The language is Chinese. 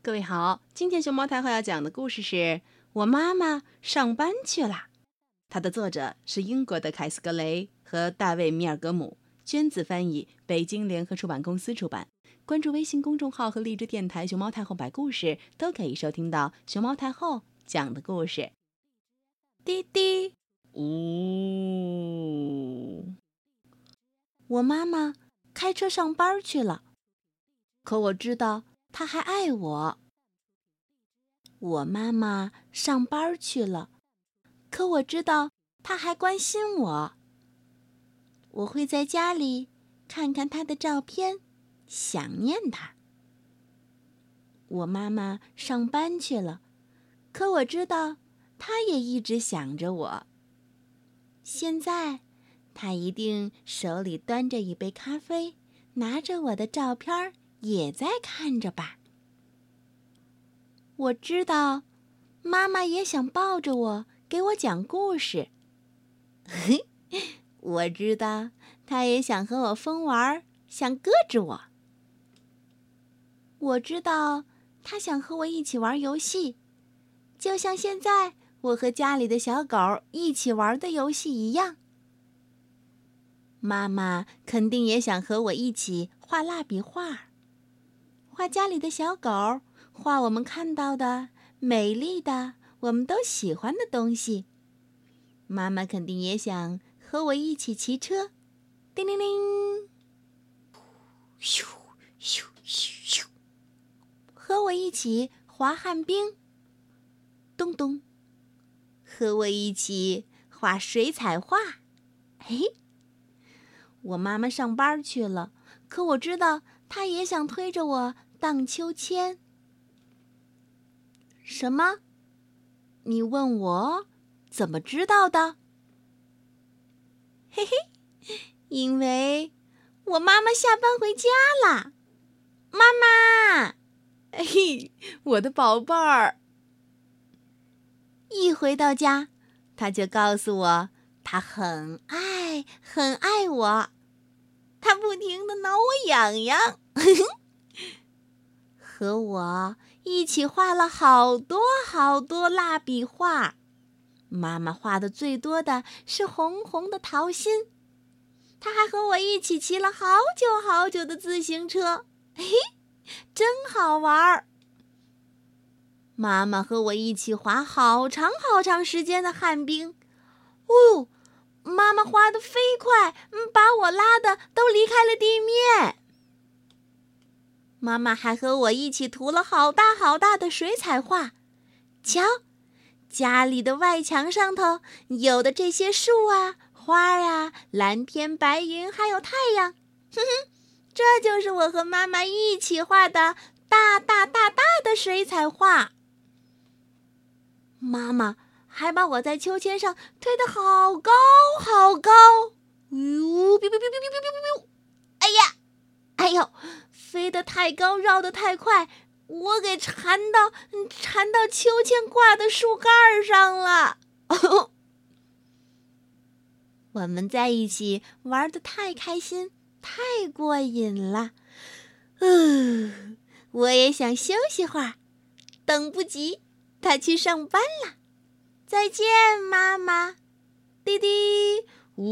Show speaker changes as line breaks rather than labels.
各位好，今天熊猫太后要讲的故事是《我妈妈上班去了》，它的作者是英国的凯斯格雷和大卫米尔格姆，娟子翻译，北京联合出版公司出版。关注微信公众号和荔枝电台“熊猫太后摆故事”，都可以收听到熊猫太后讲的故事。滴滴，呜！我妈妈开车上班去了，可我知道。他还爱我。我妈妈上班去了，可我知道他还关心我。我会在家里看看他的照片，想念他。我妈妈上班去了，可我知道他也一直想着我。现在，他一定手里端着一杯咖啡，拿着我的照片儿。也在看着吧。我知道，妈妈也想抱着我给我讲故事。嘿，我知道，她也想和我疯玩，想搁着我。我知道，她想和我一起玩游戏，就像现在我和家里的小狗一起玩的游戏一样。妈妈肯定也想和我一起画蜡笔画。画家里的小狗，画我们看到的美丽的、我们都喜欢的东西。妈妈肯定也想和我一起骑车，叮铃铃，咻咻咻咻，和我一起滑旱冰，咚咚，和我一起画水彩画。嘿，我妈妈上班去了，可我知道他也想推着我。荡秋千？什么？你问我怎么知道的？嘿嘿，因为我妈妈下班回家了。妈妈，嘿，我的宝贝儿。一回到家，他就告诉我，他很爱很爱我，他不停的挠我痒痒。和我一起画了好多好多蜡笔画，妈妈画的最多的是红红的桃心。他还和我一起骑了好久好久的自行车，嘿，真好玩儿。妈妈和我一起滑好长好长时间的旱冰，哦，妈妈滑得飞快，把我拉的都离开了地面。妈妈还和我一起涂了好大好大的水彩画，瞧，家里的外墙上头有的这些树啊、花啊、蓝天白云，还有太阳，哼哼，这就是我和妈妈一起画的大大大大的水彩画。妈妈还把我在秋千上推得好高好高，哟，哔哔哔哔哔哔哔哔，哎呀，哎呦！飞得太高，绕得太快，我给缠到缠到秋千挂的树干上了。我们在一起玩的太开心，太过瘾了。嗯，我也想休息会儿，等不及他去上班了。再见，妈妈，滴滴，呜。